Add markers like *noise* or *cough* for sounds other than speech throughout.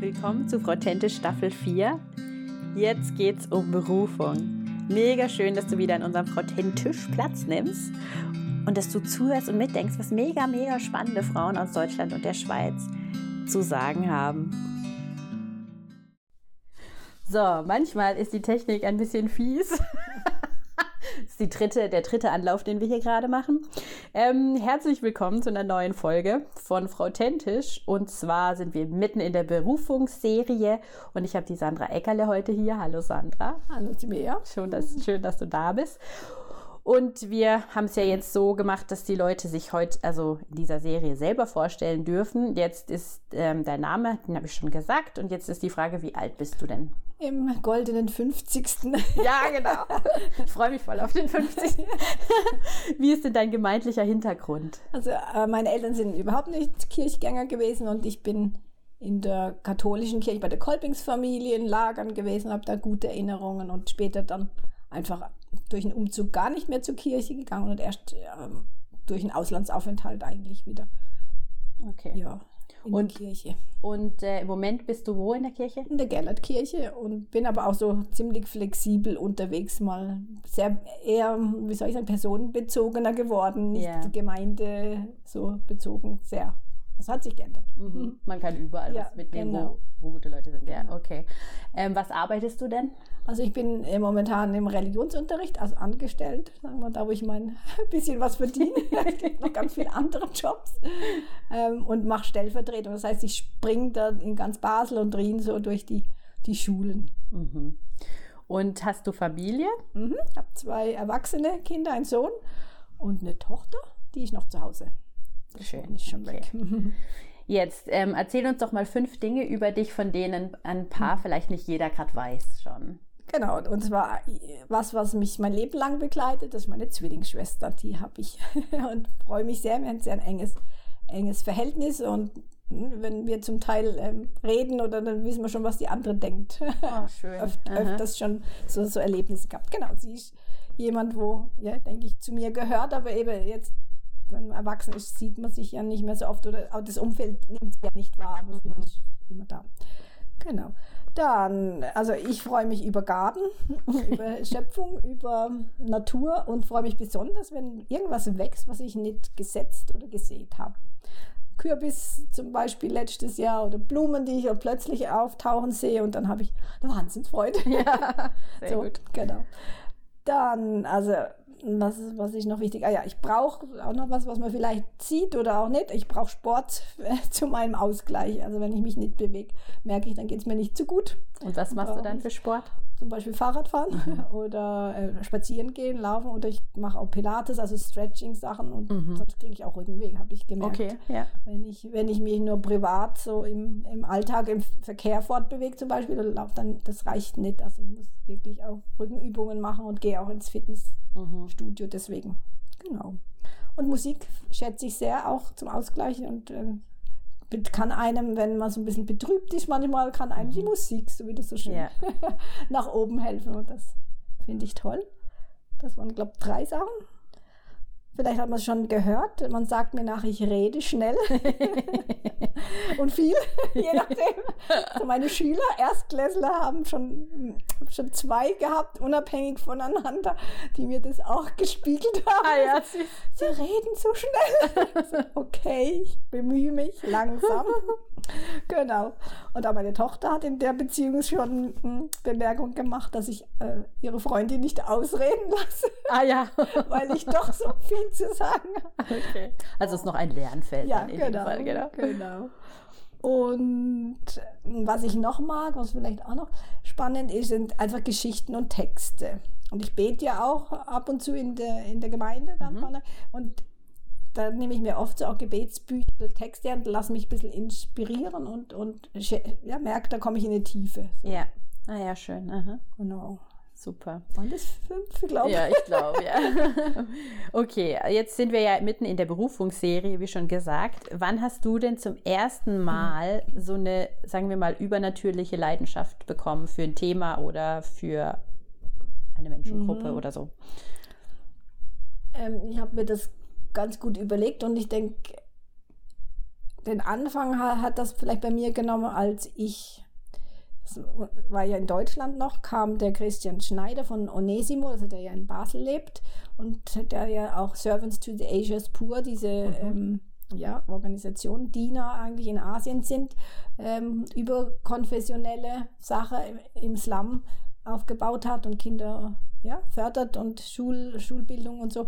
Willkommen zu Frau Staffel 4. Jetzt geht's um Berufung. Mega schön, dass du wieder in unserem Frau Platz nimmst und dass du zuhörst und mitdenkst, was mega, mega spannende Frauen aus Deutschland und der Schweiz zu sagen haben. So, manchmal ist die Technik ein bisschen fies. *laughs* Ist die dritte, der dritte Anlauf, den wir hier gerade machen. Ähm, herzlich willkommen zu einer neuen Folge von Frau Tentisch. Und zwar sind wir mitten in der Berufungsserie und ich habe die Sandra Eckerle heute hier. Hallo Sandra. Hallo Timea. Schön, dass, schön, dass du da bist. Und wir haben es ja jetzt so gemacht, dass die Leute sich heute, also in dieser Serie selber vorstellen dürfen. Jetzt ist ähm, dein Name, den habe ich schon gesagt. Und jetzt ist die Frage, wie alt bist du denn? Im goldenen 50. *laughs* Ja, genau. Ich freue mich voll auf den 50. *laughs* Wie ist denn dein gemeindlicher Hintergrund? Also äh, meine Eltern sind überhaupt nicht Kirchgänger gewesen und ich bin in der katholischen Kirche bei der Kolpingsfamilie in Lagern gewesen, habe da gute Erinnerungen und später dann einfach durch einen Umzug gar nicht mehr zur Kirche gegangen und erst ähm, durch einen Auslandsaufenthalt eigentlich wieder. Okay. Ja, in Und- Kirche. Und äh, im Moment bist du wo in der Kirche? In der Gerlertkirche und bin aber auch so ziemlich flexibel unterwegs, mal sehr eher, wie soll ich sagen, personenbezogener geworden, nicht Ja. Gemeinde so bezogen, sehr. Das hat sich geändert. Mhm. Man kann überall Ja, was mitnehmen, genau. wo, wo gute Leute sind. Ja, Genau. okay. Ähm, was arbeitest du denn? Also ich bin äh, momentan im Religionsunterricht, also angestellt, sagen wir, da wo ich mein *laughs* bisschen was verdiene. *laughs* es gibt noch ganz viele andere Jobs ähm, und mache Stellvertretung. Das heißt, ich springe da in ganz Basel und Rien so durch die, die Schulen. Mhm. Und hast du Familie? Mhm. Ich habe zwei erwachsene Kinder, einen Sohn und eine Tochter, die ist noch zu Hause. Schön. Ist schon Okay. weg. *laughs* Jetzt ähm, erzähl uns doch mal fünf Dinge über dich, von denen ein paar vielleicht nicht jeder gerade weiß schon. Genau, und zwar was, was mich mein Leben lang begleitet, das ist meine Zwillingsschwester, die habe ich *laughs* und freue mich sehr, wir haben sehr ein enges, enges Verhältnis und hm, wenn wir zum Teil ähm, reden oder dann wissen wir schon, was die andere denkt. Oh, *laughs* schön. Öft, öfters schon so, so Erlebnisse gehabt. Genau, sie ist jemand, wo, ja, denke ich, zu mir gehört, aber eben jetzt, wenn man erwachsen ist, sieht man sich ja nicht mehr so oft oder auch das Umfeld nimmt sie ja nicht wahr, aber sie Mhm. ist immer da. Genau. Dann, also ich freue mich über Garten, *laughs* über *laughs* Schöpfung, über Natur und freue mich besonders, wenn irgendwas wächst, was ich nicht gesetzt oder gesät habe. Kürbis zum Beispiel letztes Jahr oder Blumen, die ich plötzlich auftauchen sehe und dann habe ich eine Wahnsinnsfreude. Ja, *laughs* sehr so, gut. Genau. Dann, also, was, was ist noch wichtig? Ah ja, ich brauche auch noch was, was man vielleicht sieht oder auch nicht. Ich brauche Sport äh, *laughs* zu meinem Ausgleich. Also wenn ich mich nicht bewege, merke ich, dann geht es mir nicht so gut. Und was machst du dann für Sport? Zum Beispiel Fahrradfahren *laughs* oder äh, spazieren gehen, laufen oder ich mache auch Pilates, also Stretching-Sachen und Mhm. sonst kriege ich auch Rückenweg, habe ich gemerkt. ja. Wenn ich, wenn ich mich nur privat so im, im Alltag, im Verkehr fortbewege zum Beispiel oder laufe, dann das reicht nicht. Also ich muss wirklich auch Rückenübungen machen und gehe auch ins Fitnessstudio Mhm. deswegen. Genau. Und Musik schätze ich sehr auch zum Ausgleich und bet- kann einem, wenn man so ein bisschen betrübt ist, manchmal kann einem die Musik, so wie das so schön Ja. *laughs* nach oben helfen und das finde ich toll. Das waren, glaube ich, drei Sachen. Vielleicht hat man es schon gehört. Man sagt mir nach, ich rede schnell *laughs* und viel, je *laughs* nachdem. Also meine Schüler, Erstklässler, haben schon, schon zwei gehabt, unabhängig voneinander, die mir das auch gespiegelt haben. Ah ja, süß. Sie reden so schnell. Okay, ich bemühe mich langsam. *laughs* Genau. Und auch meine Tochter hat in der Beziehung schon hm, Bemerkung gemacht, dass ich äh, ihre Freundin nicht ausreden lasse, Ah ja. weil ich doch so viel *laughs* zu sagen habe. Okay. Also es ist noch ein Lernfeld Ja, in genau, dem Fall, genau. genau. Und was ich noch mag, was vielleicht auch noch spannend ist, sind einfach Geschichten und Texte. Und ich bete ja auch ab und zu in der, in der Gemeinde. Mhm. vorne. Und da nehme ich mir oft so auch Gebetsbücher, Texte und lasse mich ein bisschen inspirieren und, und ja, merke, da komme ich in eine Tiefe. So, Ja. Ah ja, schön. Aha. Genau. Super. Waren das fünf, glaube ich? Ja, ich glaube, ja. *laughs* Okay, jetzt sind wir ja mitten in der Berufungsserie, wie schon gesagt. Wann hast du denn zum ersten Mal so eine, sagen wir mal, übernatürliche Leidenschaft bekommen für ein Thema oder für eine Menschengruppe Mhm. oder so? Ähm, ich habe mir das ganz gut überlegt und ich denke, den Anfang hat, hat das vielleicht bei mir genommen, als ich, das war ja in Deutschland noch, kam der Christian Schneider von Onesimo, also der ja in Basel lebt und der ja auch Servants to the Asia's Poor, diese mhm. ähm, ja, Organisation, Diener eigentlich in Asien sind, ähm, über konfessionelle Sache im Slum aufgebaut hat und Kinder ja, fördert und Schul, Schulbildung und so.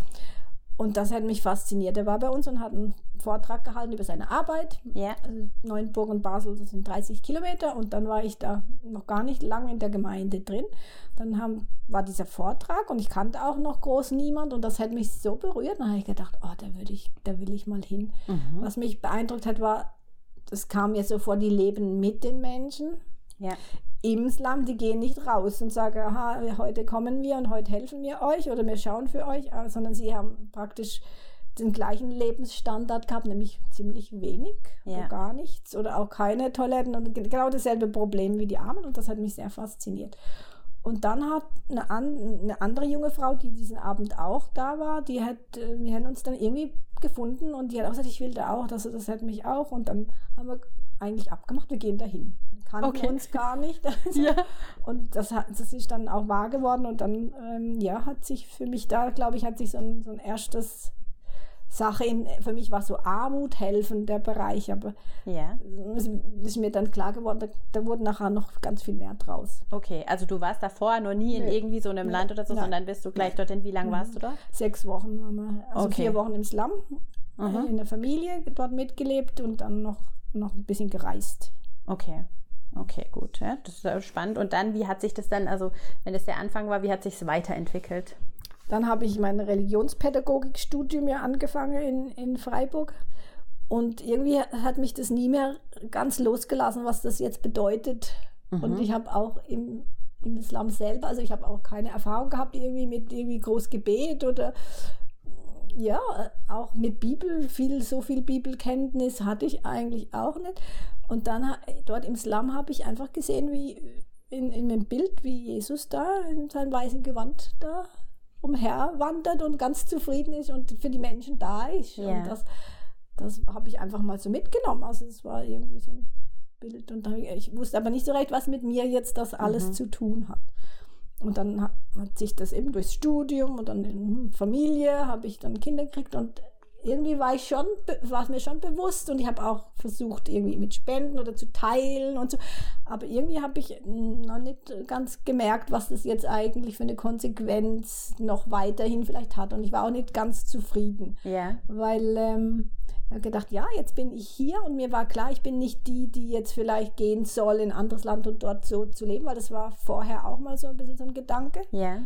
Und das hat mich fasziniert. Er war bei uns und hat einen Vortrag gehalten über seine Arbeit. Ja. Also Neuenburg und Basel, das sind 30 Kilometer. Und dann war ich da noch gar nicht lange in der Gemeinde drin. Dann haben, war dieser Vortrag und ich kannte auch noch groß niemand. Und das hat mich so berührt. Dann habe ich gedacht, oh, da, würde ich, da will ich mal hin. Mhm. Was mich beeindruckt hat, war, es kam mir so vor, die leben mit den Menschen. Ja im Slum, die gehen nicht raus und sagen, aha, heute kommen wir und heute helfen wir euch oder wir schauen für euch, sondern sie haben praktisch den gleichen Lebensstandard gehabt, nämlich ziemlich wenig ja. oder gar nichts oder auch keine Toiletten und genau dasselbe Problem wie die Armen und das hat mich sehr fasziniert. Und dann hat eine, an, eine andere junge Frau, die diesen Abend auch da war, die hat, äh, wir haben uns dann irgendwie gefunden und die hat auch gesagt, ich will da auch, das, das hat mich auch und dann haben wir eigentlich abgemacht, wir gehen dahin kannten okay. uns gar nicht. *laughs* ja. Und das, hat, das ist dann auch wahr geworden und dann, ähm, ja, hat sich für mich da, glaube ich, hat sich so ein, so ein erstes Sache in, für mich war so Armut helfen der Bereich, aber ja. es ist mir dann klar geworden, da, da, wurde nachher noch ganz viel mehr draus. Okay, also du warst davor noch nie in irgendwie so einem nee. Land oder so, Nein. sondern bist du gleich Nein. dorthin. Wie lange mhm. warst du da? Sechs Wochen waren wir, also okay. vier Wochen im Slum, mhm. in der Familie dort mitgelebt und dann noch, noch ein bisschen gereist. Okay. Okay, gut. Ja, das ist spannend. Und dann, wie hat sich das dann, also wenn das der Anfang war, wie hat sich es weiterentwickelt? Dann habe ich mein Religionspädagogikstudium ja angefangen in, in Freiburg. Und irgendwie hat mich das nie mehr ganz losgelassen, was das jetzt bedeutet. Mhm. Und ich habe auch im, im Islam selber, also ich habe auch keine Erfahrung gehabt irgendwie mit irgendwie groß Gebet oder ja, auch mit Bibel, viel, so viel Bibelkenntnis hatte ich eigentlich auch nicht. Und dann dort im Slum habe ich einfach gesehen, wie in, in einem Bild, wie Jesus da in seinem weißen Gewand da umherwandert und ganz zufrieden ist und für die Menschen da ist. Yeah. Und das, das habe ich einfach mal so mitgenommen. Also es war irgendwie so ein Bild und ich wusste aber nicht so recht, was mit mir jetzt das alles mhm. zu tun hat. Und dann hat, hat sich das eben durchs Studium und dann in Familie habe ich dann Kinder gekriegt und irgendwie war ich schon, war es mir schon bewusst und ich habe auch versucht, irgendwie mit Spenden oder zu teilen und so. Aber irgendwie habe ich noch nicht ganz gemerkt, was das jetzt eigentlich für eine Konsequenz noch weiterhin vielleicht hat. Und ich war auch nicht ganz zufrieden. Ja. Weil ähm, ich habe gedacht, ja, jetzt bin ich hier und mir war klar, ich bin nicht die, die jetzt vielleicht gehen soll in ein anderes Land und dort so zu leben, weil das war vorher auch mal so ein bisschen so ein Gedanke. Ja.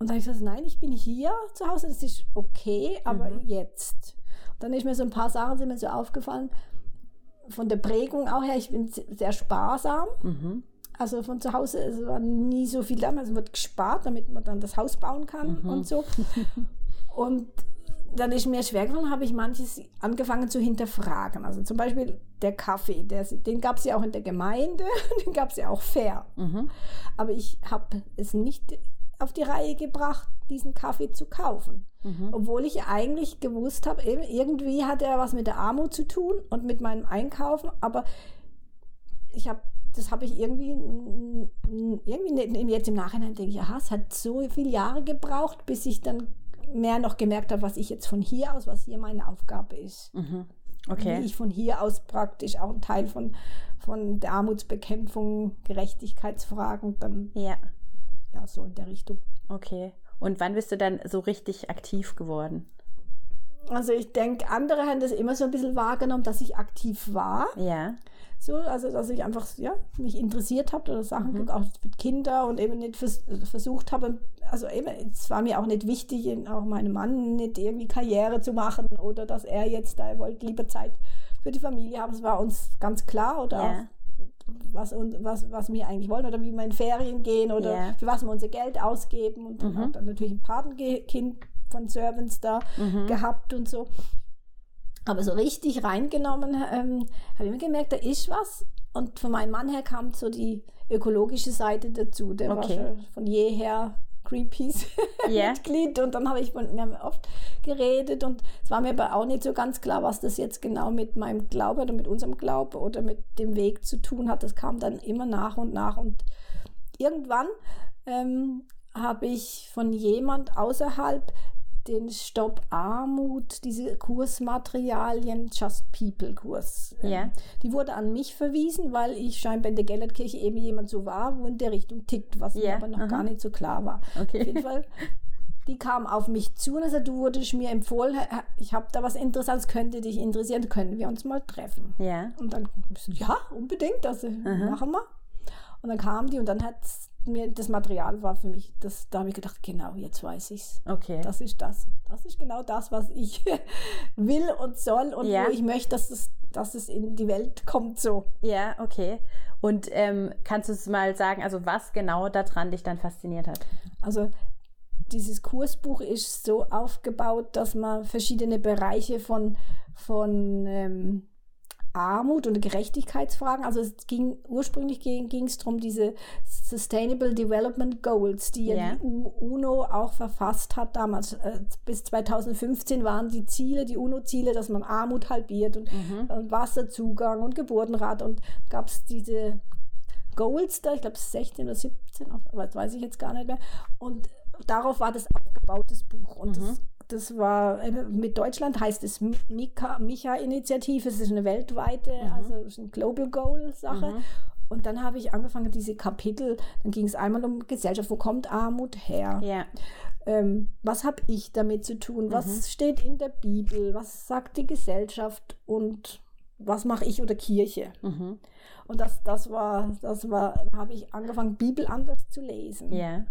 Und dann habe ich gesagt, nein, ich bin hier zu Hause, das ist okay, aber mhm. jetzt. Und dann ist mir so ein paar Sachen sind mir so aufgefallen, von der Prägung auch her, ich bin sehr sparsam. Mhm. Also von zu Hause, es war nie so viel da, also wird gespart, damit man dann das Haus bauen kann mhm. und so. *laughs* Und dann ist mir schwer gefallen, habe ich manches angefangen zu hinterfragen. Also zum Beispiel der Kaffee, der, den gab es ja auch in der Gemeinde, *laughs* den gab es ja auch fair. Mhm. Aber ich habe es nicht auf die Reihe gebracht, diesen Kaffee zu kaufen. Mhm. Obwohl ich eigentlich gewusst habe, irgendwie hat er was mit der Armut zu tun und mit meinem Einkaufen, aber ich habe das habe ich irgendwie, irgendwie jetzt im Nachhinein denke ich, aha, es hat so viele Jahre gebraucht, bis ich dann mehr noch gemerkt habe, was ich jetzt von hier aus, was hier meine Aufgabe ist. Mhm. Okay. Wie ich von hier aus praktisch auch ein Teil von, von der Armutsbekämpfung, Gerechtigkeitsfragen dann ja ja, so in der Richtung. Okay. Und wann bist du dann so richtig aktiv geworden? Also ich denke, andere haben das immer so ein bisschen wahrgenommen, dass ich aktiv war. Ja. So, also dass ich einfach ja, mich interessiert habe oder Sachen mhm. auch mit Kindern und eben nicht vers versucht habe, also eben, es war mir auch nicht wichtig, auch meinem Mann nicht irgendwie Karriere zu machen oder dass er jetzt da, er wollte lieber Zeit für die Familie haben. Es war uns ganz klar oder ja. Was, was, was wir eigentlich wollen oder wie wir in Ferien gehen oder yeah. für was wir unser Geld ausgeben. Und dann mhm. auch dann natürlich ein Patenkind von Servants da mhm. gehabt und so. Aber so richtig reingenommen ähm, habe ich mir gemerkt, da ist was. Und von meinem Mann her kam so die ökologische Seite dazu. Der okay. war schon von jeher Greenpeace-Mitglied *laughs* Ja. und dann habe ich, wir haben oft geredet und es war mir aber auch nicht so ganz klar, was das jetzt genau mit meinem Glaube oder mit unserem Glaube oder mit dem Weg zu tun hat. Das kam dann immer nach und nach und irgendwann ähm, habe ich von jemand außerhalb den Stopp Armut, diese Kursmaterialien, Just People Kurs. ähm, Ja. Die wurde an mich verwiesen, weil ich scheinbar in der Gellertkirche eben jemand so war, wo in der Richtung tickt, was mir Ja, aber noch aha. gar nicht so klar war. Auf jeden Okay. Fall, die kam auf mich zu und sagte, du wurdest mir empfohlen, ich habe da was Interessantes, könnte dich interessieren, können wir uns mal treffen. Ja. Und dann, ja, unbedingt, das äh, machen wir. Und dann kam die und dann hat mir, das Material war für mich, das, da habe ich gedacht, genau, jetzt weiß ich's. Okay. Das ist das. Das ist genau das, was ich *laughs* will und soll und Ja. wo ich möchte, dass es, dass es in die Welt kommt so. Ja, okay. Und ähm, kannst du es mal sagen, also was genau daran dich dann fasziniert hat? Also dieses Kursbuch ist so aufgebaut, dass man verschiedene Bereiche von, von ähm, Armut und Gerechtigkeitsfragen, also es ging ursprünglich ging es darum, diese Sustainable Development Goals, die ja, die UNO auch verfasst hat damals. Äh, bis 2015 waren die Ziele, die UNO-Ziele, dass man Armut halbiert und, und Wasserzugang und Geburtenrat und gab es diese Goals da, ich glaube 16 oder 17, aber das weiß ich jetzt gar nicht mehr. Und darauf war das aufgebaut, das Buch. Und das, das war äh, mit Deutschland heißt es Mika- Micha-Initiative, es ist eine weltweite, also es ist eine Global Goal-Sache. Und dann habe ich angefangen, diese Kapitel, dann ging es einmal um Gesellschaft, wo kommt Armut her? Ja. ähm, was habe ich damit zu tun? Was steht in der Bibel? Was sagt die Gesellschaft? Und was mache ich oder Kirche? Mhm. Und das, das war, das war, da habe ich angefangen, Bibel anders zu lesen. Ja.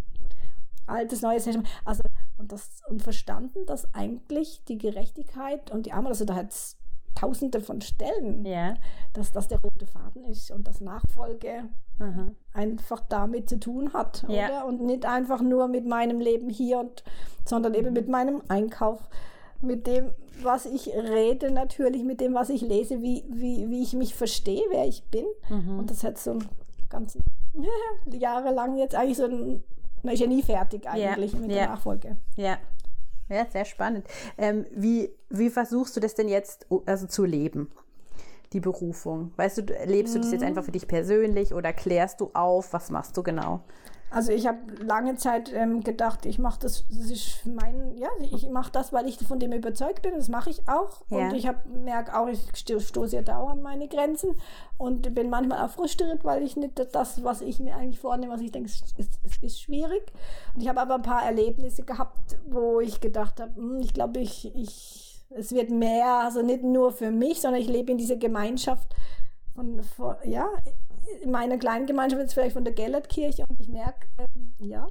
Altes, Neues. Also, und, das, und verstanden, dass eigentlich die Gerechtigkeit und die Armut, also da hat es tausende von Stellen, Ja. dass das der rote Faden ist und das Nachfolge Mhm. einfach damit zu tun hat, Ja. oder? Und nicht einfach nur mit meinem Leben hier und, sondern eben mit meinem Einkauf, mit dem, was ich rede, natürlich mit dem, was ich lese, wie, wie, wie ich mich verstehe, wer ich bin. Mhm. Und das hat so ganz *laughs* jahrelang jetzt eigentlich so ein, man ist ja nie fertig eigentlich mit ja. der Nachfolge. Ja. Ja, sehr spannend. Ähm, wie, wie versuchst du das denn jetzt also zu leben? Die Berufung. Weißt du, lebst du das jetzt einfach für dich persönlich oder klärst du auf? Was machst du genau? Also ich habe lange Zeit ähm, gedacht, ich mache das, das ist mein, ja, ich mache das, weil ich von dem überzeugt bin, das mache ich auch. Ja. Und ich merke auch, ich sto- stoße ja dauernd an meine Grenzen und bin manchmal auch frustriert, weil ich nicht das, was ich mir eigentlich vornehme, was ich denke, es ist, es ist schwierig. Und ich habe aber ein paar Erlebnisse gehabt, wo ich gedacht habe, hm, ich glaube, ich, ich, es wird mehr, also nicht nur für mich, sondern ich lebe in dieser Gemeinschaft von, von ja, in meiner kleinen Gemeinschaft jetzt vielleicht von der Gellertkirche und ich merke, ähm, ja,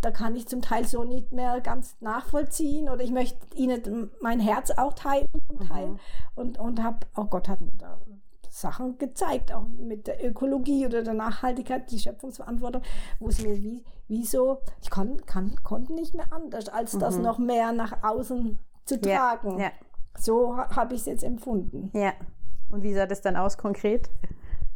da kann ich zum Teil so nicht mehr ganz nachvollziehen oder ich möchte ihnen mein Herz auch teilen, zum Teil. und, und habe, oh Gott hat mir da Sachen gezeigt, auch mit der Ökologie oder der Nachhaltigkeit, die Schöpfungsverantwortung, wo es mir wie, wie so, ich kann, kann, konnte nicht mehr anders, als das noch mehr nach außen zu Ja, tragen. ja. So ha- habe ich es jetzt empfunden. Ja. Und wie sah das dann aus konkret?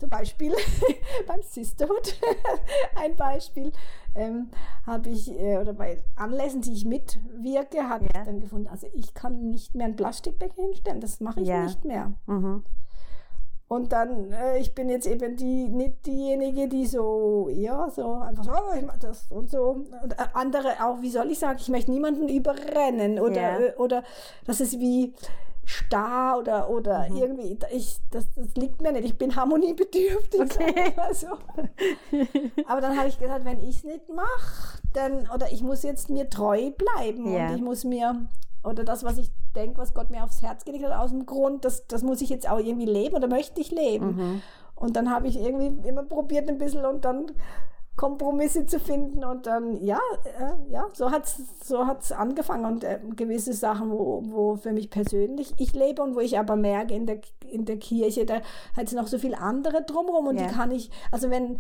Zum Beispiel *laughs* beim Sisterhood, *laughs* ein Beispiel, ähm, habe ich, äh, oder bei Anlässen, die ich mitwirke, habe Ja. ich dann gefunden, also ich kann nicht mehr ein Plastikbecken hinstellen, das mache ich Ja. nicht mehr. Mhm. Und dann, äh, ich bin jetzt eben die, nicht diejenige, die so, ja, so einfach so, oh, ich mach das und so. Und äh, andere auch, wie soll ich sagen, ich möchte niemanden überrennen oder, Ja. äh, oder das ist wie starr oder, oder Mhm. irgendwie, ich, das, das liegt mir nicht. Ich bin harmoniebedürftig. Okay. so. *laughs* Aber dann habe ich gesagt, wenn ich es nicht mache, dann, oder ich muss jetzt mir treu bleiben Ja. und ich muss mir, oder das, was ich denke, was Gott mir aufs Herz gelegt hat, aus dem Grund, das, das muss ich jetzt auch irgendwie leben oder möchte ich leben. Mhm. Und dann habe ich irgendwie immer probiert ein bisschen und dann Kompromisse zu finden und dann, ja, äh, ja, so hat es so hat's angefangen und äh, gewisse Sachen, wo, wo für mich persönlich ich lebe und wo ich aber merke in der, in der Kirche, da hat es noch so viel andere drumherum und Ja. die kann ich, also wenn,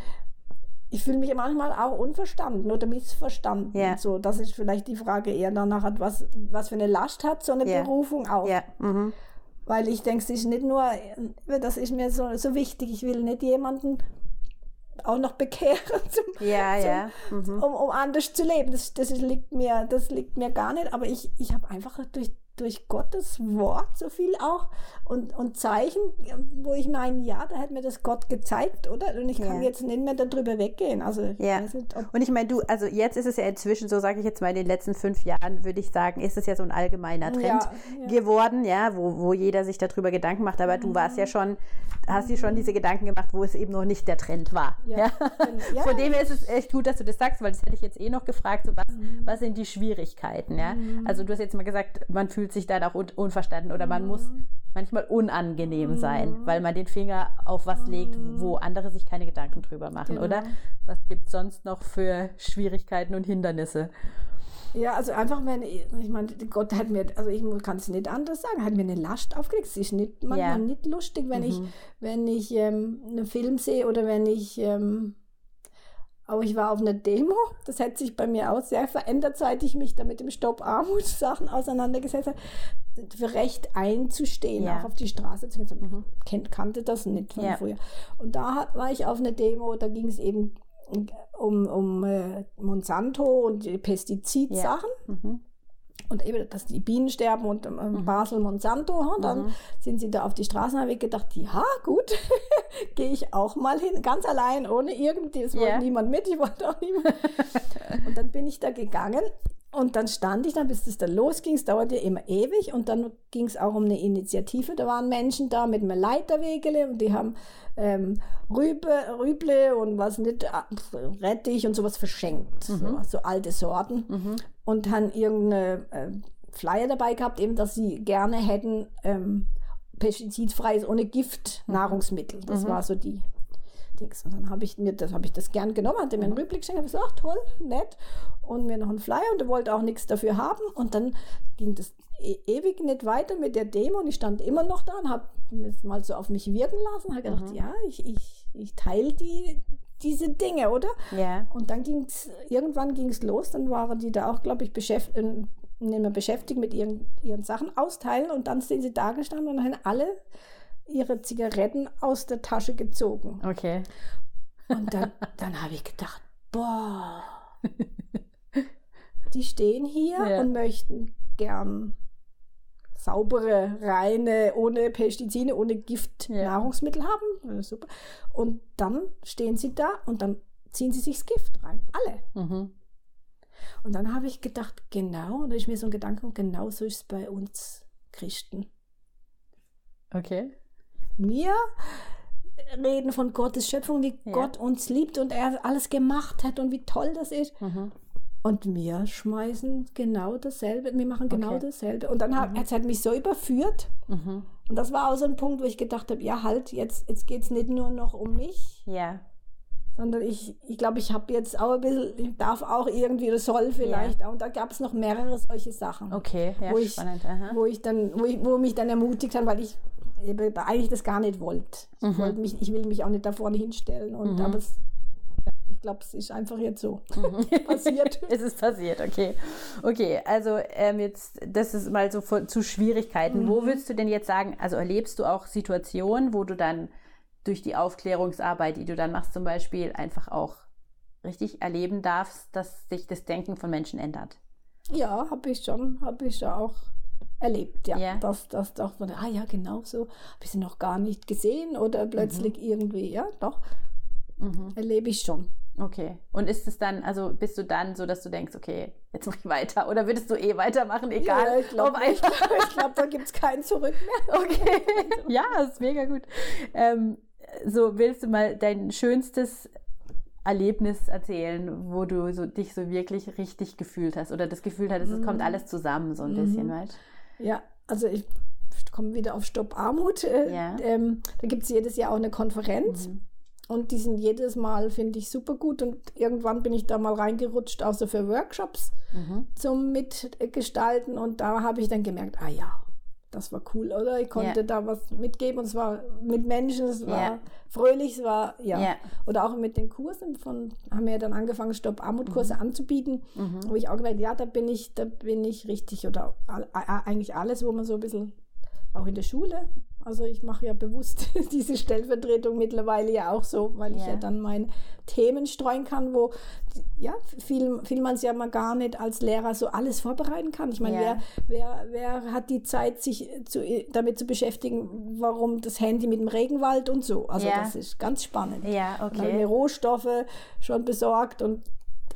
ich fühle mich manchmal auch unverstanden oder missverstanden. Ja. So, das ist vielleicht die Frage eher danach, hat, was, was für eine Last hat so eine Ja. Berufung auch. Ja. Mhm. Weil ich denke, es ist nicht nur, das ist mir so, so wichtig, ich will nicht jemanden auch noch bekehren, *laughs* zum, Ja, zum, ja. Mhm. um, um anders zu leben. Das, das liegt mir, das liegt mir gar nicht. Aber ich, ich habe einfach durch, durch Gottes Wort so viel auch und, und Zeichen, wo ich meine, ja, da hat mir das Gott gezeigt, oder? Und ich kann Ja. jetzt nicht mehr darüber weggehen. Also Ja. nicht, Und ich meine, du, also jetzt ist es ja inzwischen, so sage ich jetzt mal, in den letzten fünf Jahren, würde ich sagen, ist es ja so ein allgemeiner Trend Ja, ja. geworden, ja, wo, wo jeder sich darüber Gedanken macht. Aber du warst ja schon, hast dir schon diese Gedanken gemacht, wo es eben noch nicht der Trend war. Ja. *laughs* Von dem her ist es echt gut, dass du das sagst, weil das hätte ich jetzt eh noch gefragt, so was, was sind die Schwierigkeiten, ja? Also du hast jetzt mal gesagt, man fühlt sich dann auch un unverstanden oder man muss manchmal unangenehm sein, weil man den Finger auf was legt, wo andere sich keine Gedanken drüber machen, Genau. oder? Was gibt es sonst noch für Schwierigkeiten und Hindernisse? Ja, also einfach, wenn ich, ich meine, Gott hat mir, also ich kann es nicht anders sagen, hat mir eine Last aufgelegt. Es ist nicht, manchmal Ja. nicht lustig, wenn ich, wenn ich ähm, einen Film sehe oder wenn ich, ähm, auch ich war auf einer Demo, das hat sich bei mir auch sehr verändert, seit ich mich da mit dem Stopp Armut Sachen auseinandergesetzt habe, für Recht einzustehen, Ja. auch auf die Straße zu gehen. Mhm. Kennt, kannte das nicht von Ja. früher. Und da war ich auf einer Demo, da ging es eben um, um äh, Monsanto und Pestizidsachen. Mhm. Und eben, dass die Bienen sterben und ähm, Basel Monsanto. Und dann Mhm. sind sie da auf die Straßen habe ich gedacht, ja, gut, *laughs* gehe ich auch mal hin, ganz allein, ohne irgendwie, es wollte niemand mit, ich wollte auch niemand. *laughs* und dann bin ich da gegangen und dann stand ich dann, bis es dann losging, es dauerte immer ewig. Und dann ging es auch um eine Initiative, da waren Menschen da mit einem Leiterwegele und die haben ähm, Rübe, Rüble und was nicht, äh, Rettich und sowas verschenkt, so, so alte Sorten. Und haben irgendeine äh, Flyer dabei gehabt, eben, dass sie gerne hätten ähm, pestizidfreies, ohne Gift Nahrungsmittel. Das war so die Dings. Und dann habe ich mir das, habe ich das gern genommen, hatte mir einen Rüblick geschenkt, habe gesagt, ach toll, nett. Und mir noch einen Flyer und er wollte auch nichts dafür haben. Und dann ging das e ewig nicht weiter mit der Demo und ich stand immer noch da und habe es mal so auf mich wirken lassen. Habe gedacht, ja, ich, ich, ich teile die, diese Dinge, oder? Ja. Und dann ging es, irgendwann ging es los, dann waren die da auch, glaube ich, beschäftigt, äh, nicht mehr beschäftigt mit ihren, ihren Sachen austeilen und dann sind sie da gestanden und haben alle ihre Zigaretten aus der Tasche gezogen. Okay. Und dann, *laughs* dann habe ich gedacht, boah, die stehen hier Ja. und möchten gern saubere, reine, ohne Pestizide, ohne Gift Ja. Nahrungsmittel haben. Super. Und dann stehen sie da und dann ziehen sie sich das Gift rein. Alle. Mhm. Und dann habe ich gedacht, genau, und da ist mir so ein Gedanke, genau so ist es bei uns Christen. Okay. Wir reden von Gottes Schöpfung, wie Ja. Gott uns liebt und er alles gemacht hat und wie toll das ist. Mhm. Und wir schmeißen genau dasselbe, wir machen genau Okay. dasselbe. Und dann hat es hat mich so überführt. Mhm. Und das war auch so ein Punkt, wo ich gedacht habe, ja halt, jetzt, jetzt geht es nicht nur noch um mich, Ja. sondern ich ich, glaube, ich habe jetzt auch ein bisschen, ich darf auch irgendwie oder soll vielleicht auch. Und da gab es noch mehrere solche Sachen. Okay, ja, Wo ich- spannend. Aha. wo ich dann, wo, ich, wo mich dann ermutigt haben, weil ich eigentlich das gar nicht wollte. Mhm. Ich, wollte mich, ich will mich auch nicht da vorne hinstellen. Und aber es, ich glaube, es ist einfach jetzt so *laughs* passiert. *laughs* Es ist passiert, okay. Okay, also ähm, jetzt, das ist mal so von, zu Schwierigkeiten. Mhm. Wo würdest du denn jetzt sagen, also erlebst du auch Situationen, wo du dann durch die Aufklärungsarbeit, die du dann machst, zum Beispiel einfach auch richtig erleben darfst, dass sich das Denken von Menschen ändert? Ja, habe ich schon, habe ich schon auch erlebt, ja. Ja. Dass das doch von, ah ja, genau so, habe ich sie noch gar nicht gesehen oder plötzlich Mhm. irgendwie, ja, doch, erlebe ich schon. Okay. Und ist es dann, also bist du dann so, dass du denkst, okay, jetzt mach ich weiter? Oder würdest du eh weitermachen, egal? ja, ich glaube, glaub, da gibt es kein Zurück mehr. *laughs* Okay, ja, ist mega gut. Ähm, so, willst du mal dein schönstes Erlebnis erzählen, wo du so, dich so wirklich richtig gefühlt hast oder das Gefühl hattest, es kommt alles zusammen so ein bisschen, weißt Ja, also ich komme wieder auf Stopp Armut. Äh, Ja. ähm, da gibt es jedes Jahr auch eine Konferenz. Und die sind jedes Mal, finde ich, super gut. Und irgendwann bin ich da mal reingerutscht, auch so für Workshops Mhm. zum Mitgestalten. Und da habe ich dann gemerkt, ah ja, das war cool, oder? Ich konnte Ja. da was mitgeben und es war mit Menschen, es war Ja. fröhlich, es war, ja. Ja. Oder auch mit den Kursen von, haben wir ja dann angefangen, Stopp Mhm. Anzubieten, wo ich auch gemerkt, ja, da bin ich, da bin ich richtig oder all, eigentlich alles, wo man so ein bisschen auch in der Schule Also ich mache ja bewusst *laughs* diese Stellvertretung mittlerweile ja auch so, weil ich Ja. ja dann meine Themen streuen kann, wo ja viel, viel man es ja mal gar nicht als Lehrer so alles vorbereiten kann. Ich meine, Ja. wer, wer, wer hat die Zeit, sich zu, damit zu beschäftigen, warum das Handy mit dem Regenwald und so. Also Ja. das ist ganz spannend. Ja, habe ich mir okay. Rohstoffe schon besorgt und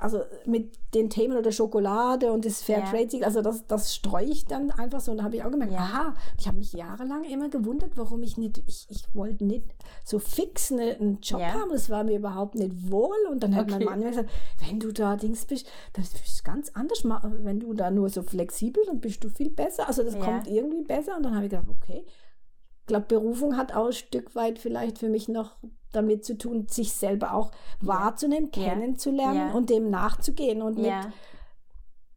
also mit den Themen oder Schokolade und das Fairtrade, also das, das streue ich dann einfach so. Und da habe ich auch gemerkt, Ja. aha, ich habe mich jahrelang immer gewundert, warum ich nicht, ich, ich wollte nicht so fix eine, einen Job Ja. haben, das war mir überhaupt nicht wohl. Und dann hat mein Okay. Mann immer gesagt, wenn du da Dings bist, das ist ganz anders. Wenn du da nur so flexibel, dann bist du viel besser. Also das Ja. kommt irgendwie besser. Und dann habe ich gedacht, okay, ich glaube, Berufung hat auch ein Stück weit vielleicht für mich noch damit zu tun, sich selber auch wahrzunehmen, Ja. kennenzulernen Ja. und dem nachzugehen und mit Ja,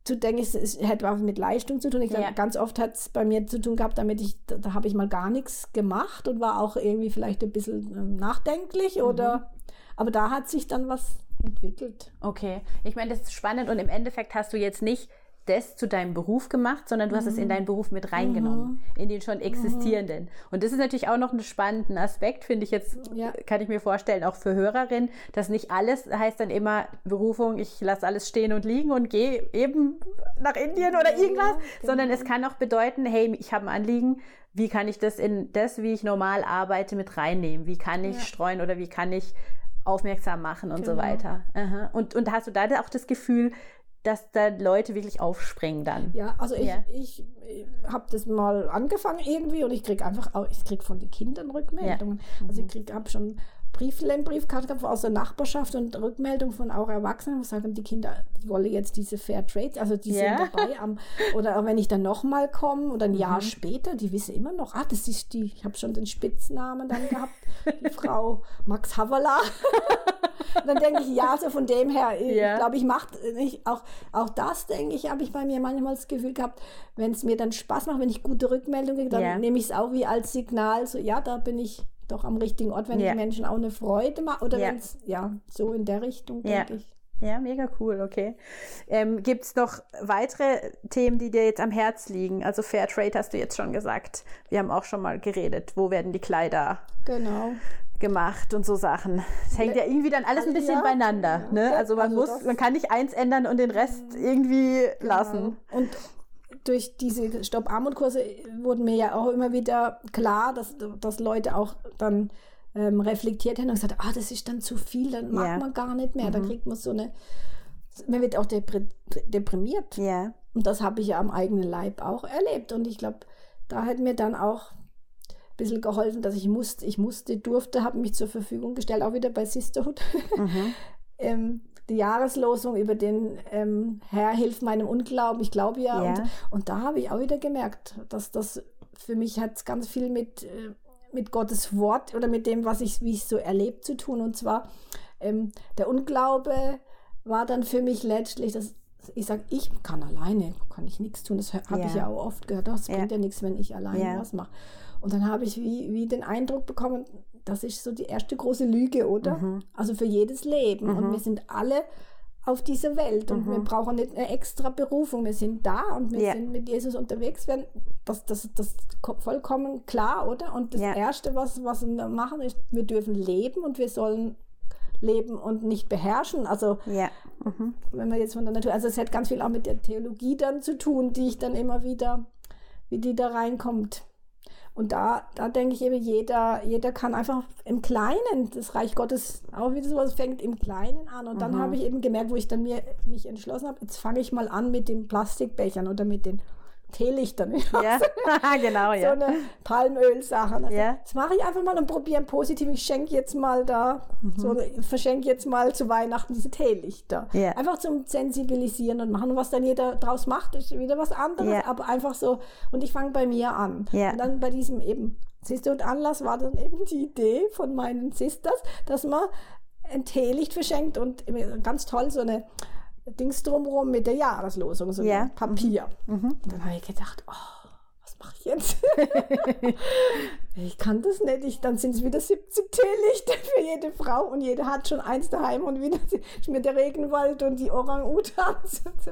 zu denken, es, es hätte was mit Leistung zu tun. Ich Ja. glaube, ganz oft hat es bei mir zu tun gehabt, damit ich, da, da habe ich mal gar nichts gemacht und war auch irgendwie vielleicht ein bisschen ähm, nachdenklich Mhm. oder, aber da hat sich dann was entwickelt. okay. Ich meine, das ist spannend und im Endeffekt hast du jetzt nicht das zu deinem Beruf gemacht, sondern du hast es Mhm. in deinen Beruf mit reingenommen, in den schon existierenden. Und das ist natürlich auch noch ein spannender Aspekt, finde ich jetzt, Ja. kann ich mir vorstellen, auch für Hörerinnen, dass nicht alles heißt dann immer Berufung, ich lasse alles stehen und liegen und gehe eben nach Indien oder Ja, irgendwas, genau. sondern es kann auch bedeuten, hey, ich habe ein Anliegen, wie kann ich das in das, wie ich normal arbeite, mit reinnehmen? Wie kann ich Ja. streuen oder wie kann ich aufmerksam machen und so Genau. weiter? Aha. Und, und hast du da auch das Gefühl, dass da Leute wirklich aufspringen dann? Ja, also ich, Ja. ich, habe das mal angefangen irgendwie und ich kriege einfach, auch, ich kriege von den Kindern Rückmeldungen. Also ich habe schon Brieflein, Briefkarte gehabt aus der Nachbarschaft und Rückmeldung von auch Erwachsenen, wo sagen die Kinder, die wollen jetzt diese Fair Trade, also die Ja. sind dabei. Am, oder auch wenn ich dann nochmal komme oder ein Jahr Mhm. später, die wissen immer noch, ah, das ist die, ich habe schon den Spitznamen dann gehabt, die *laughs* Frau Max Havela. Und dann denke ich, ja, so von dem her, ich Ja. glaube, ich mache nicht auch, auch das, denke ich, habe ich bei mir manchmal das Gefühl gehabt, wenn es mir dann Spaß macht, wenn ich gute Rückmeldungen kriege, dann Ja. nehme ich es auch wie als Signal, so ja, da bin ich doch am richtigen Ort, wenn Ja. ich Menschen auch eine Freude mache oder Ja. wenn es, ja, so in der Richtung, Ja. denke ich. Ja, mega cool, okay. Ähm, Gibt es noch weitere Themen, die dir jetzt am Herz liegen? Also Fairtrade hast du jetzt schon gesagt. Wir haben auch schon mal geredet. Wo werden die Kleider Genau. gemacht und so Sachen? Es hängt ja irgendwie dann alles ein bisschen Ja. beieinander. Ne? Also man also muss, man kann nicht eins ändern und den Rest irgendwie lassen. Genau. Und durch diese Stopp-Armut-Kurse wurden mir ja auch immer wieder klar, dass, dass Leute auch dann ähm, reflektiert haben und gesagt, ah, das ist dann zu viel, dann mag Ja. man gar nicht mehr. Dann kriegt man so eine, man wird auch depri deprimiert. Ja, Und das habe ich ja am eigenen Leib auch erlebt. Und ich glaube, da hat mir dann auch ein bisschen geholfen, dass ich musste, ich musste, durfte, habe mich zur Verfügung gestellt, auch wieder bei Sisterhood. mhm. *laughs* ähm, die Jahreslosung über den ähm, Herr hilft meinem Unglauben, ich glaube ja. Ja. Und, und da habe ich auch wieder gemerkt, dass das für mich hat ganz viel mit, äh, mit Gottes Wort oder mit dem, was ich, wie ich so erlebt zu tun. Und zwar ähm, der Unglaube war dann für mich letztlich, dass ich sage, ich kann alleine, kann ich nichts tun. Das habe ich Ja. ja auch oft gehört. Das Ja. bringt ja nichts, wenn ich alleine Ja. was mache. Und dann habe ich wie, wie den Eindruck bekommen, das ist so die erste große Lüge, oder? Mhm. Also für jedes Leben. Und Mhm. wir sind alle auf dieser Welt und Mhm. wir brauchen nicht eine extra Berufung. Wir sind da und wir Ja. sind mit Jesus unterwegs. Wenn, das, das, das ko- vollkommen klar, oder? Und das Ja. Erste, was, was wir machen, ist, wir dürfen leben und wir sollen leben und nicht beherrschen. Also ja. Mhm. wenn man jetzt von der Natur, also es hat ganz viel auch mit der Theologie dann zu tun, die ich dann immer wieder, wie die da reinkommt. Und da, da denke ich eben, jeder, jeder kann einfach im Kleinen, das Reich Gottes auch wieder sowas fängt im Kleinen an. Und dann Mhm. habe ich eben gemerkt, wo ich dann mir, mich entschlossen habe, jetzt fange ich mal an mit den Plastikbechern oder mit den Teelichtern. Ja, *laughs* genau, So ja. eine Palmölsache. Also, Ja. Das mache ich einfach mal und probiere positiv. Ich schenke jetzt mal da, Mhm. so, verschenke jetzt mal zu Weihnachten diese Teelichter. Ja. Einfach zum Sensibilisieren und machen. Und was dann jeder draus macht, ist wieder was anderes. Ja. Aber einfach so. Und ich fange bei mir an. Ja. Und dann bei diesem eben Sister und Anlass war dann eben die Idee von meinen Sisters, dass man ein Teelicht verschenkt und ganz toll so eine Dings drumherum mit der Jahreslosung, so Ja. ein Papier. Mhm. Und dann habe ich gedacht, oh, was mache ich jetzt? *laughs* ich kann das nicht. Ich, dann sind es wieder 70 Teelichter für jede Frau und jede hat schon eins daheim und wieder mir der Regenwald und die Orang-Utans. Und, so.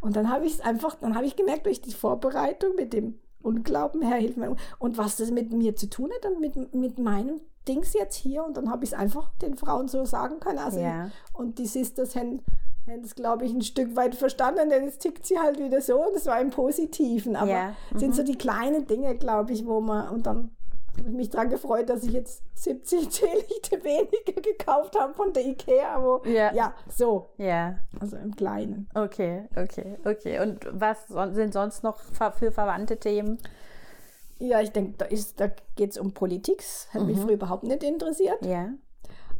und dann habe ich es einfach, dann habe ich gemerkt, durch die Vorbereitung mit dem und glauben, Herr, hilf mir. Und was das mit mir zu tun hat und mit, mit meinem Dings jetzt hier. Und dann habe ich es einfach den Frauen so sagen können. Also, Ja. Und die Sisters haben, haben das, glaube ich, ein Stück weit verstanden, denn jetzt tickt sie halt wieder so und es war im Positiven. Aber Ja, es sind mhm. so die kleinen Dinge, glaube ich, wo man, und dann habe ich mich daran gefreut, dass ich jetzt 70 *laughs* Teelichte weniger gekauft habe von der Ikea. Wo, Ja. ja, so, Ja, also im Kleinen. okay, okay, okay. Und was sind sonst noch für verwandte Themen? Ja, ich denke, da, ist- da geht es um Politik. Das hat Mhm. mich früher überhaupt nicht interessiert. Ja,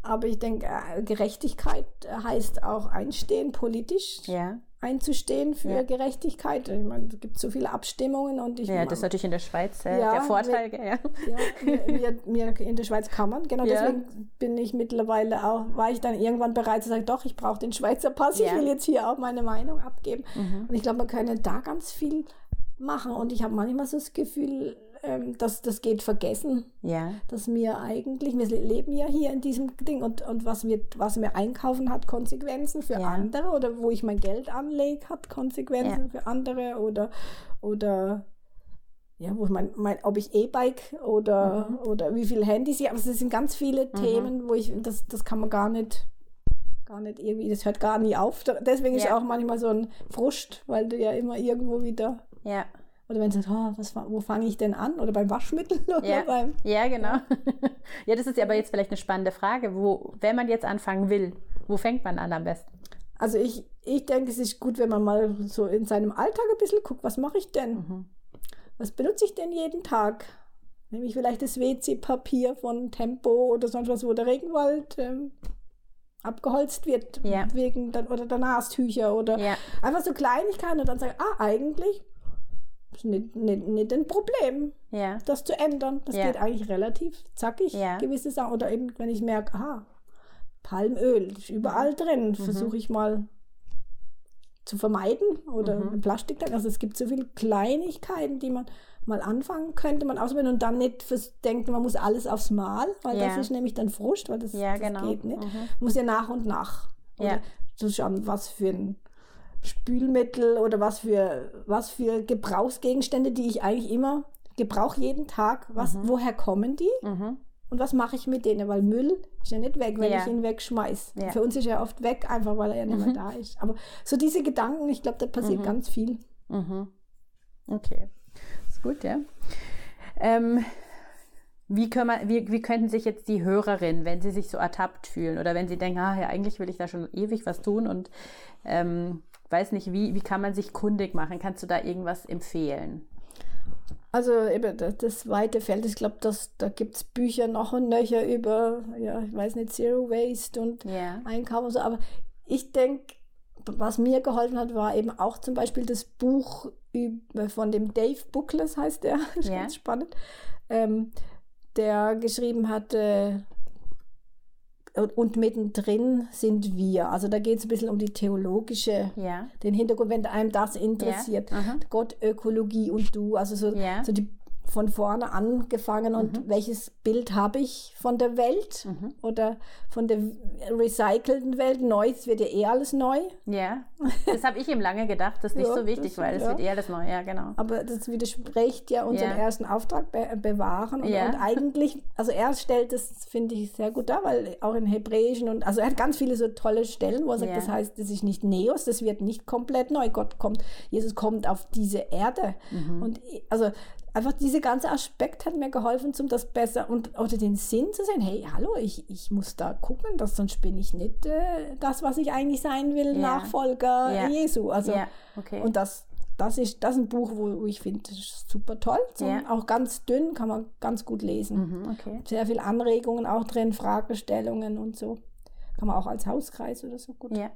Aber ich denke, äh, Gerechtigkeit heißt auch einstehen, politisch ja. einzustehen für Ja. Gerechtigkeit. Ich meine, es gibt so viele Abstimmungen und ich Ja, das ist natürlich in der Schweiz äh, Ja, der Vorteil, gell, ja. wir, wir, wir in der Schweiz kann man. Genau deswegen bin ich mittlerweile auch, war ich dann irgendwann bereit zu sagen, doch, ich brauche den Schweizer Pass, ich will jetzt hier auch meine Meinung abgeben. Mhm. Und ich glaube, man könnte da ganz viel machen. Und ich habe manchmal so das Gefühl, ähm, dass das geht vergessen, Ja, dass wir eigentlich, wir leben ja hier in diesem Ding und, und was, wir, was wir einkaufen hat Konsequenzen für Ja. andere oder wo ich mein Geld anlege, hat Konsequenzen für andere oder, oder ja, wo ich mein, mein, ob ich E-Bike oder, Mhm. oder wie viele Handys ich habe. Also es sind ganz viele Themen, wo ich, das, das kann man gar nicht, gar nicht irgendwie, das hört gar nie auf. Deswegen ist Ja. auch manchmal so ein Frust, weil du ja immer irgendwo wieder, ja, oder wenn du sagst, oh, was, wo fange ich denn an? Oder beim Waschmittel *laughs* oder Ja. beim, ja, genau. *laughs* ja, das ist ja aber jetzt vielleicht eine spannende Frage. Wo, wenn man jetzt anfangen will, wo fängt man an am besten? Also ich, ich denke, es ist gut, wenn man mal so in seinem Alltag ein bisschen guckt, was mache ich denn? Mhm. Was benutze ich denn jeden Tag? Nehme ich vielleicht das WC-Papier von Tempo oder sonst was, wo der Regenwald ähm, abgeholzt wird, Ja. wegen dann, oder der Nastücher oder Ja, einfach so Kleinigkeiten und dann sagen, ah, eigentlich ist nicht, nicht, nicht ein Problem, ja, das zu ändern. Das Ja. geht eigentlich relativ zackig, Ja. gewisse Sachen. Oder eben, wenn ich merke, aha, Palmöl ist überall drin, versuche ich mal zu vermeiden oder Mhm. Plastik. Also es gibt so viele Kleinigkeiten, die man mal anfangen könnte, man ausprobieren und dann nicht fürs denken, man muss alles aufs Mal, weil das ist nämlich dann Frust, weil das, ja, das genau. geht nicht. Mhm. Muss ja nach und nach. Oder Ja. zu schauen, was für ein Spülmittel oder was für, was für Gebrauchsgegenstände, die ich eigentlich immer gebrauche jeden Tag. Was, Woher kommen die? Mhm. Und was mache ich mit denen? Weil Müll ist ja nicht weg, wenn Ja. ich ihn wegschmeiß. Ja. Für uns ist er oft weg, einfach weil er ja nicht mehr da ist. Aber so diese Gedanken, ich glaube, da passiert ganz viel. Mhm. Okay, ist gut, ja. Ähm, wie, können wir, wie, wie könnten sich jetzt die Hörerinnen, wenn sie sich so ertappt fühlen oder wenn sie denken, ah, ja, eigentlich will ich da schon ewig was tun und ähm, weiß nicht, wie, wie kann man sich kundig machen? Kannst du da irgendwas empfehlen? Also eben das, weite Feld, ich glaube, da gibt es Bücher noch und nöcher über, ja, ich weiß nicht, Zero Waste und Ja. Einkaufen und so. Aber ich denke, was mir geholfen hat, war eben auch zum Beispiel das Buch über, von dem Dave Bookless, heißt *laughs* der, Ja. ganz spannend, ähm, der geschrieben hat, äh, und, mittendrin sind wir. Also da geht es ein bisschen um die theologische, Ja. den Hintergrund, wenn einem das interessiert. Ja. Gott, Ökologie und du, also so, Ja. so die von vorne angefangen und welches Bild habe ich von der Welt Mhm. oder von der recycelten Welt. Neu, es wird ja eh alles neu, Ja. Das habe ich ihm lange gedacht. Das ist *laughs* nicht Ja, so wichtig, das- weil es ja. wird eher das Neue. Ja, genau. aber das widerspricht ja unserem Ja. ersten Auftrag, be bewahren. Und, und eigentlich, also er stellt das, finde ich, sehr gut dar, weil auch in Hebräischen und, also er hat ganz viele so tolle Stellen, wo er sagt, das heißt, das ist nicht Neos, das wird nicht komplett neu. Gott kommt, Jesus kommt auf diese Erde. Mhm. Und also einfach dieser ganze Aspekt hat mir geholfen, um das besser und oder den Sinn zu sehen, hey, hallo, ich, ich muss da gucken, dass sonst bin ich nicht äh, das, was ich eigentlich sein will, Ja. Nachfolger Ja. Jesu. Also ja, okay. und das, das ist das ist ein Buch, wo, wo ich finde, das ist super toll. So. Auch ganz dünn, kann man ganz gut lesen. mhm, okay. Sehr viel Anregungen auch drin, Fragestellungen und so. Kann man auch als Hauskreis oder so gut Ja.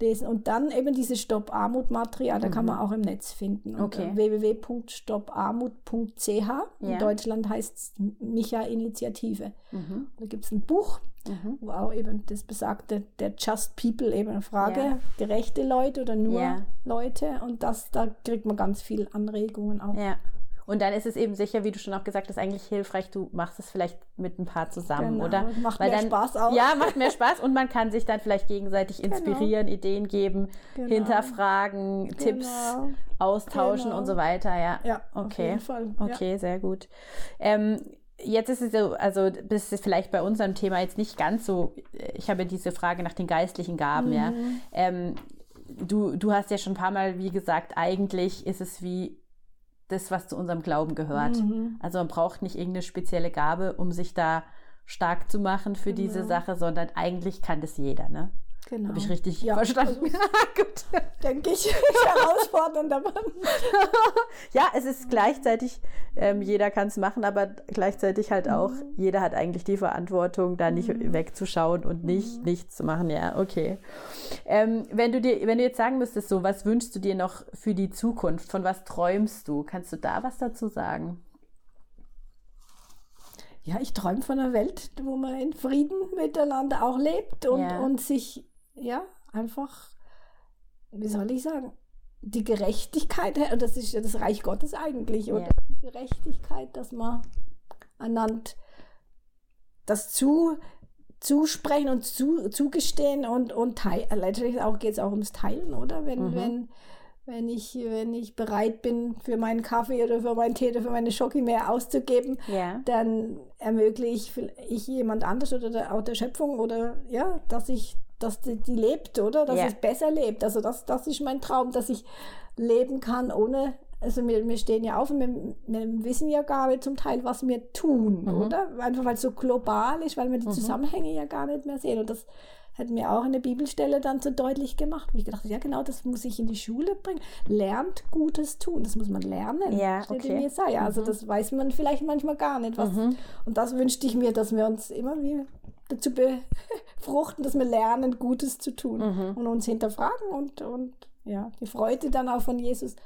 Lesen. Und dann eben dieses Stopp-Armut-Material, da kann man auch im Netz finden. Mhm. Okay. www.stopparmut.ch. Ja. In Deutschland heißt es Micha-Initiative. Mhm. Da gibt es ein Buch, Mhm. wo auch eben das besagte, der Just People eben eine Frage, Ja. gerechte Leute oder nur Ja. Leute und das, da kriegt man ganz viel Anregungen auch. Ja. Und dann ist es eben sicher, wie du schon auch gesagt hast, eigentlich hilfreich, du machst es vielleicht mit ein paar zusammen, Genau, oder? macht Weil mehr dann, Spaß auch. Ja, macht mehr Spaß und man kann sich dann vielleicht gegenseitig inspirieren, Ideen geben, Genau. hinterfragen, Tipps Genau. austauschen Genau. und so weiter, ja. Ja, auf Okay. jeden Fall. Okay, sehr gut. Ähm, jetzt ist es so, also das ist vielleicht bei unserem Thema jetzt nicht ganz so, ich habe diese Frage nach den geistlichen Gaben, ja. Mhm. Ähm, du, du hast ja schon ein paar Mal, wie gesagt, eigentlich ist es wie das, was zu unserem Glauben gehört. Mhm. Also man braucht nicht irgendeine spezielle Gabe, um sich da stark zu machen für diese Genau. Sache, sondern eigentlich kann das jeder, ne? Genau. Habe ich richtig Ja, verstanden? *laughs* Gut. Denke ich, *laughs* herausfordernd, aber *laughs* Ja, es ist gleichzeitig, ähm, jeder kann es machen, aber gleichzeitig halt auch, Mhm. jeder hat eigentlich die Verantwortung, da nicht wegzuschauen und nicht Mhm. nichts zu machen. Ja, okay. Ähm, wenn du dir, wenn du jetzt sagen müsstest, so, was wünschst du dir noch für die Zukunft? Von was träumst du? Kannst du da was dazu sagen? ja, ich träume von einer Welt, wo man in Frieden miteinander auch lebt und, Ja. und sich, ja, einfach, wie soll ich sagen, die Gerechtigkeit, und das ist ja das Reich Gottes eigentlich, oder Ja. die Gerechtigkeit, dass man einander das zu, zusprechen und zu, zugestehen und, und teilen. Letztlich auch geht es auch ums Teilen, oder? Wenn, Mhm. wenn, wenn, ich, wenn ich bereit bin, für meinen Kaffee oder für meinen Tee oder für meine Schoki mehr auszugeben, Ja. dann ermögliche ich, ich jemand anders oder der, auch der Schöpfung oder ja, dass ich, dass die, die lebt, oder? Dass Ja. es besser lebt. Also das, das ist mein Traum, dass ich leben kann ohne, also wir, wir stehen ja auf und wir, wir wissen ja gar nicht zum Teil, was wir tun, Mhm. oder? Einfach weil es so global ist, weil wir die Zusammenhänge ja gar nicht mehr sehen. Und das hat mir auch eine Bibelstelle dann so deutlich gemacht, wo ich gedacht habe, ja genau, das muss ich in die Schule bringen. Lernt Gutes tun, das muss man lernen. Ja, okay. in Jesaja. Also das weiß man vielleicht manchmal gar nicht. Was, Mhm. Und das wünschte ich mir, dass wir uns immer wie dazu *laughs* befruchten, dass wir lernen, Gutes zu tun Mhm. und uns hinterfragen und, und ja, die Freude dann auch von Jesus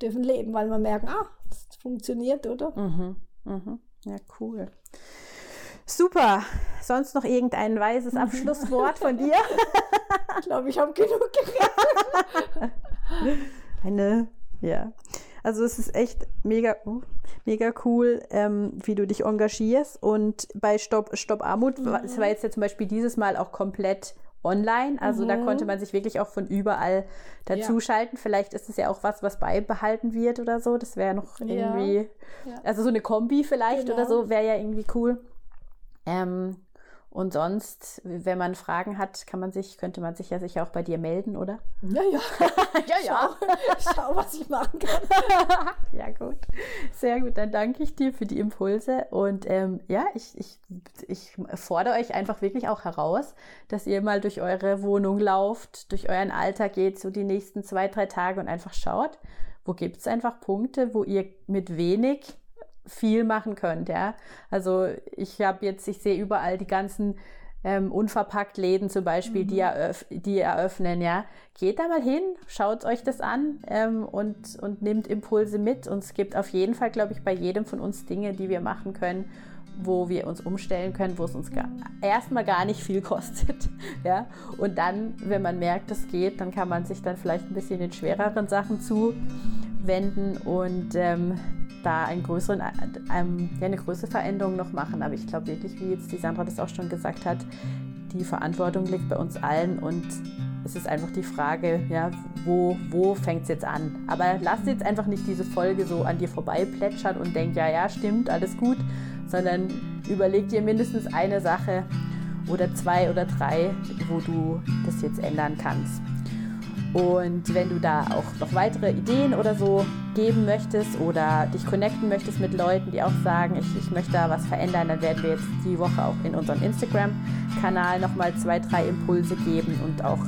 dürfen leben, weil wir merken, ah, das funktioniert, oder? Mhm. Mhm. Ja, cool. Super. Sonst noch irgendein weises. *laughs* Abschlusswort von dir? Ich glaube, ich habe genug geredet. *laughs* Eine, ja. Also es ist echt mega, uh, mega cool, ähm, wie du dich engagierst. Und bei Stopp, Stopp Armut, Mhm. es war jetzt ja zum Beispiel dieses Mal auch komplett online. Also da Mhm. konnte man sich wirklich auch von überall dazuschalten. Vielleicht ist es ja auch was, was beibehalten wird oder so. Das wäre noch Ja. irgendwie, Ja. also so eine Kombi vielleicht oder Genau. so, wäre ja irgendwie cool. Ähm, und sonst, wenn man Fragen hat, kann man sich, könnte man sich ja sicher auch bei dir melden, oder? Ja, ja. *laughs* Ja, Schau, schau, was ich machen kann. *laughs* Ja, gut. Sehr gut. Dann danke ich dir für die Impulse. Und ähm, ja, ich, ich, ich fordere euch einfach wirklich auch heraus, dass ihr mal durch eure Wohnung lauft, durch euren Alltag geht, so die nächsten zwei, drei Tage und einfach schaut, wo gibt es einfach Punkte, wo ihr mit wenig viel machen könnt, ja. Also ich habe jetzt, ich sehe überall die ganzen ähm, unverpackt Läden zum Beispiel, die, eröff die eröffnen, ja. Geht da mal hin, schaut euch das an ähm, und, und nimmt Impulse mit. Und es gibt auf jeden Fall, glaube ich, bei jedem von uns Dinge, die wir machen können, wo wir uns umstellen können, wo es uns gar, erstmal gar nicht viel *laughs* kostet. Ja? Und dann, wenn man merkt, es geht, dann kann man sich dann vielleicht ein bisschen den schwereren Sachen zuwenden und ähm, da einen größeren, ähm, ja, eine größere Veränderung noch machen. Aber ich glaube wirklich, wie jetzt die Sandra das auch schon gesagt hat, die Verantwortung liegt bei uns allen und es ist einfach die Frage, ja, wo, wo fängt es jetzt an? Aber lasst jetzt einfach nicht diese Folge so an dir vorbei plätschern und denkt, ja, ja, stimmt, alles gut, sondern überleg dir mindestens eine Sache oder zwei oder drei, wo du das jetzt ändern kannst. Und wenn du da auch noch weitere Ideen oder so geben möchtest oder dich connecten möchtest mit Leuten, die auch sagen, ich, ich möchte da was verändern, dann werden wir jetzt die Woche auch in unserem Instagram-Kanal nochmal zwei, drei Impulse geben und auch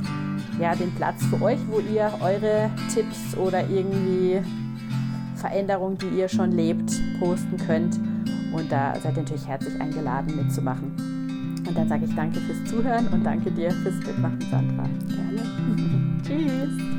ja, den Platz für euch, wo ihr eure Tipps oder irgendwie Veränderungen, die ihr schon lebt, posten könnt. Und da seid ihr natürlich herzlich eingeladen mitzumachen. Und dann sage ich danke fürs Zuhören und danke dir fürs Mitmachen, Sandra. Gerne. *laughs* *laughs* Tschüss.